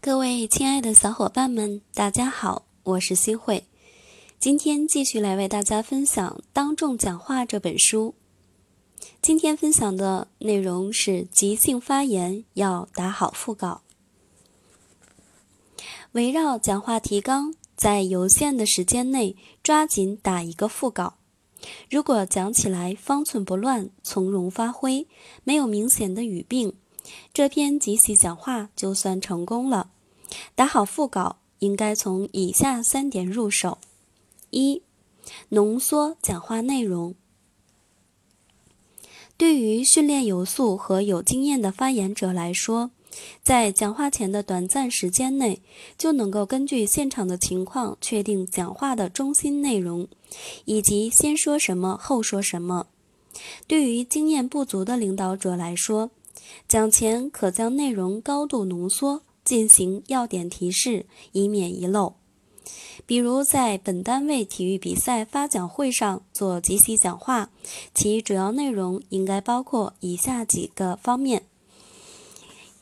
各位亲爱的小伙伴们，大家好，我是新慧。今天继续来为大家分享《当众讲话》这本书。今天分享的内容是即兴发言要打好副稿。围绕讲话提纲，在有限的时间内抓紧打一个副稿。如果讲起来方寸不乱、从容发挥，没有明显的语病。这篇即席讲话就算成功了。打好副稿应该从以下三点入手：一、浓缩讲话内容。对于训练有素和有经验的发言者来说，在讲话前的短暂时间内，就能够根据现场的情况确定讲话的中心内容，以及先说什么后说什么。对于经验不足的领导者来说，讲前可将内容高度浓缩，进行要点提示，以免遗漏。比如在本单位体育比赛发奖会上做集体讲话，其主要内容应该包括以下几个方面：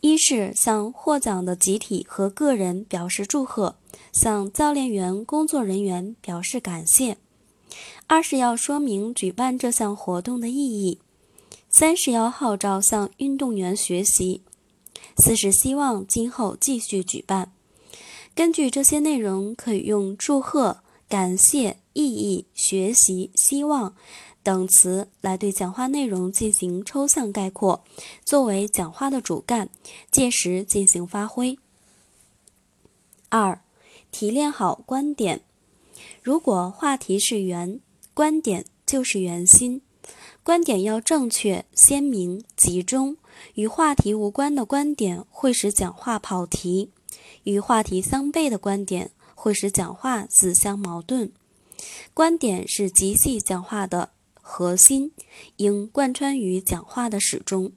一是向获奖的集体和个人表示祝贺，向教练员、工作人员表示感谢；二是要说明举办这项活动的意义。三是要号召向运动员学习，四是希望今后继续举办。根据这些内容，可以用祝贺、感谢、意义、学习、希望等词来对讲话内容进行抽象概括，作为讲话的主干，届时进行发挥。二、提炼好观点。如果话题是圆，观点就是圆心。观点要正确、鲜明、集中。与话题无关的观点会使讲话跑题；与话题相悖的观点会使讲话自相矛盾。观点是即兴讲话的核心，应贯穿于讲话的始终，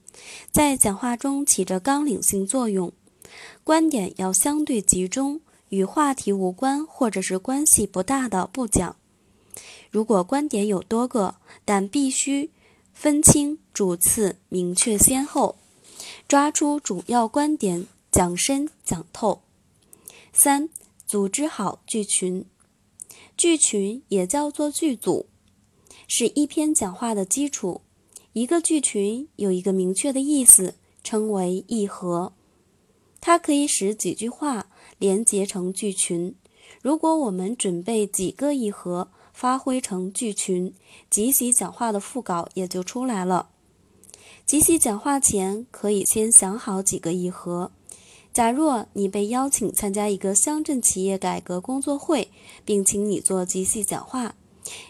在讲话中起着纲领性作用。观点要相对集中，与话题无关或者是关系不大的不讲。如果观点有多个，但必须。分清主次，明确先后，抓出主要观点，讲深讲透。三、组织好剧群。剧群也叫做剧组，是一篇讲话的基础。一个剧群有一个明确的意思，称为议和。它可以使几句话连结成剧群。如果我们准备几个议和，发挥成剧群，即席讲话的副稿也就出来了。即席讲话前，可以先想好几个议和。假若你被邀请参加一个乡镇企业改革工作会，并请你做即席讲话，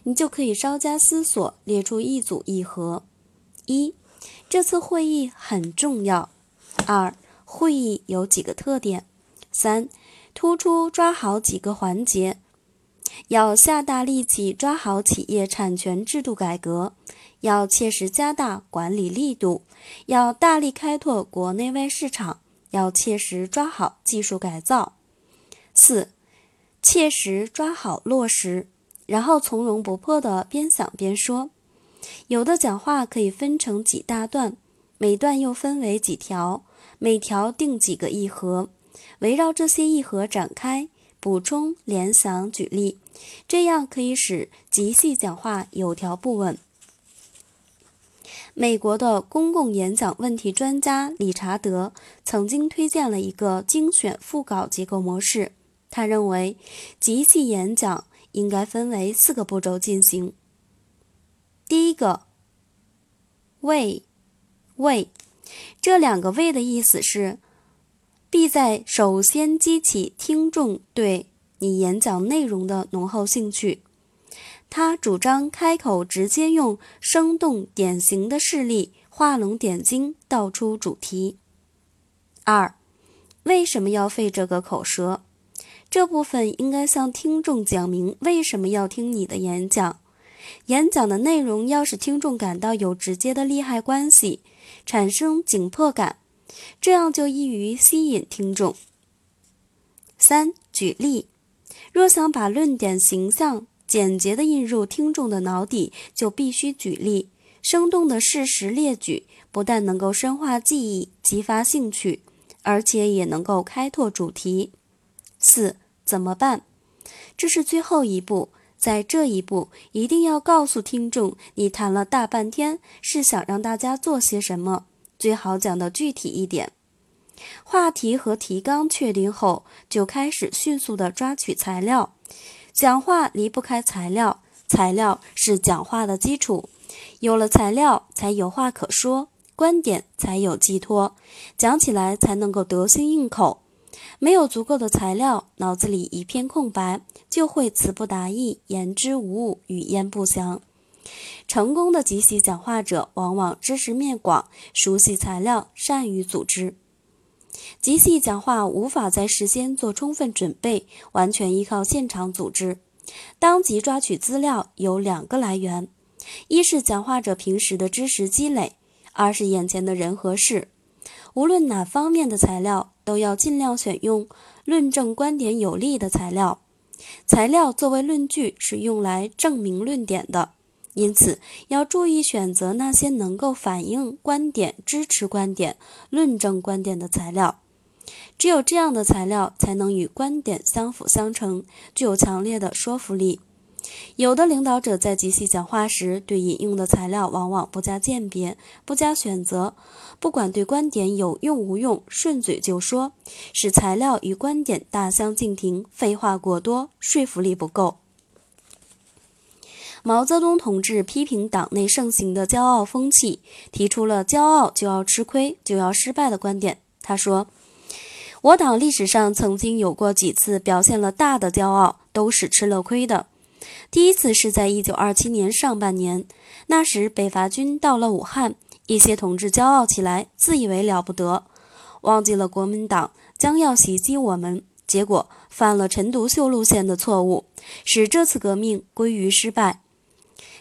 你就可以稍加思索，列出一组议和：一、这次会议很重要；二、会议有几个特点；三、突出抓好几个环节。要下大力气抓好企业产权制度改革，要切实加大管理力度，要大力开拓国内外市场，要切实抓好技术改造。四，切实抓好落实，然后从容不迫地边想边说。有的讲话可以分成几大段，每段又分为几条，每条定几个议和，围绕这些议和展开。补充、联想、举例，这样可以使即兴讲话有条不紊。美国的公共演讲问题专家理查德曾经推荐了一个精选副稿结构模式。他认为，即兴演讲应该分为四个步骤进行。第一个，为，为，这两个“为”的意思是。必在首先激起听众对你演讲内容的浓厚兴趣。他主张开口直接用生动典型的事例画龙点睛，道出主题。二，为什么要费这个口舌？这部分应该向听众讲明为什么要听你的演讲。演讲的内容要使听众感到有直接的利害关系，产生紧迫感。这样就易于吸引听众。三、举例，若想把论点形象、简洁地印入听众的脑底，就必须举例，生动的事实列举，不但能够深化记忆、激发兴趣，而且也能够开拓主题。四怎么办？这是最后一步，在这一步一定要告诉听众，你谈了大半天是想让大家做些什么，最好讲的具体一点。话题和提纲确定后，就开始迅速的抓取材料。讲话离不开材料，材料是讲话的基础，有了材料才有话可说，观点才有寄托，讲起来才能够得心应口。没有足够的材料，脑子里一片空白，就会词不达意、言之无物、语焉不详。成功的即席讲话者，往往知识面广，熟悉材料，善于组织。即席讲话无法在事先做充分准备，完全依靠现场组织。当即抓取资料有两个来源：一是讲话者平时的知识积累，二是眼前的人和事。无论哪方面的材料，都要尽量选用论证观点有力的材料。材料作为论据是用来证明论点的，因此要注意选择那些能够反映观点、支持观点、论证观点的材料。只有这样的材料才能与观点相辅相成，具有强烈的说服力。有的领导者在即席讲话时，对引用的材料往往不加鉴别、不加选择，不管对观点有用无用，顺嘴就说，使材料与观点大相径庭，废话过多，说服力不够。毛泽东同志批评党内盛行的骄傲风气，提出了“骄傲就要吃亏，就要失败”的观点。他说：“我党历史上曾经有过几次表现了大的骄傲，都是吃了亏的。”第一次是在一九二七年上半年，那时北伐军到了武汉，一些同志骄傲起来，自以为了不得，忘记了国民党将要袭击我们，结果犯了陈独秀路线的错误，使这次革命归于失败。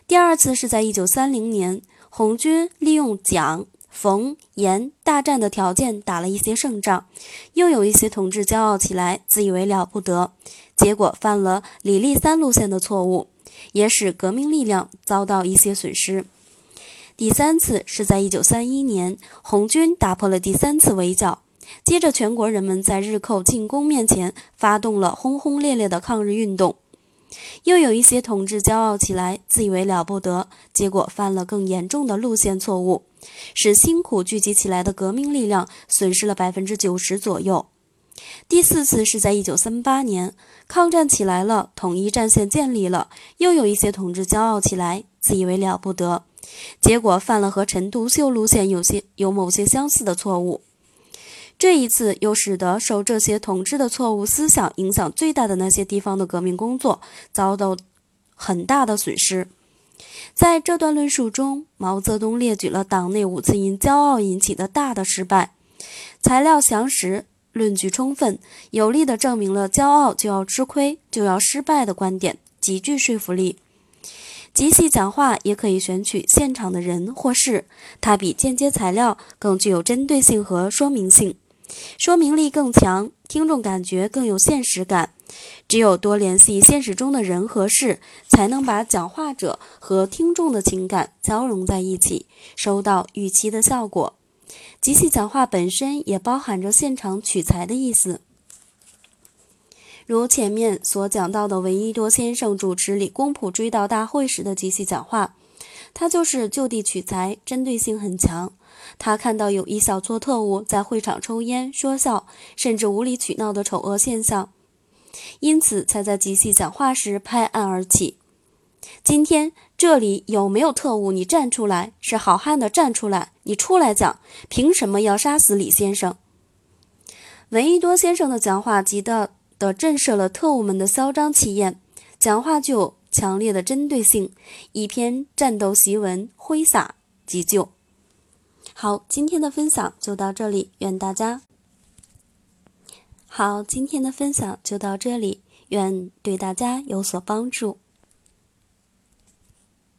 第二次是在一九三零年，红军利用蒋。冯阎大战的条件打了一些胜仗，又有一些同志骄傲起来，自以为了不得，结果犯了李立三路线的错误，也使革命力量遭到一些损失。第三次是在一九三一年，红军打破了第三次围剿，接着全国人们在日寇进攻面前发动了轰轰烈烈的抗日运动。又有一些同志骄傲起来，自以为了不得，结果犯了更严重的路线错误，使辛苦聚集起来的革命力量损失了百分之九十左右。第四次是在一九三八年，抗战起来了，统一战线建立了，又有一些同志骄傲起来，自以为了不得，结果犯了和陈独秀路线有些有某些相似的错误。这一次又使得受这些统治的错误思想影响最大的那些地方的革命工作遭到很大的损失。在这段论述中，毛泽东列举了党内五次因骄傲引起的大的失败，材料详实，论据充分，有力地证明了骄傲就要吃亏，就要失败的观点，极具说服力。即席讲话也可以选取现场的人或事，它比间接材料更具有针对性和说明性。说明力更强，听众感觉更有现实感。只有多联系现实中的人和事，才能把讲话者和听众的情感交融在一起，收到预期的效果。即兴讲话本身也包含着现场取材的意思。如前面所讲到的，闻一多先生主持理工普追悼大会时的即兴讲话，他就是就地取材，针对性很强。他看到有一小撮特务在会场抽烟说笑，甚至无理取闹的丑恶现象，因此才在即席讲话时拍案而起。今天这里有没有特务？你站出来！是好汉的站出来！你出来讲，凭什么要杀死李先生？闻一多先生的讲话极大的震慑了特务们的嚣张气焰，讲话具有强烈的针对性，一篇战斗檄文挥洒急救。好，今天的分享就到这里，愿大家好。今天的分享就到这里，愿对大家有所帮助。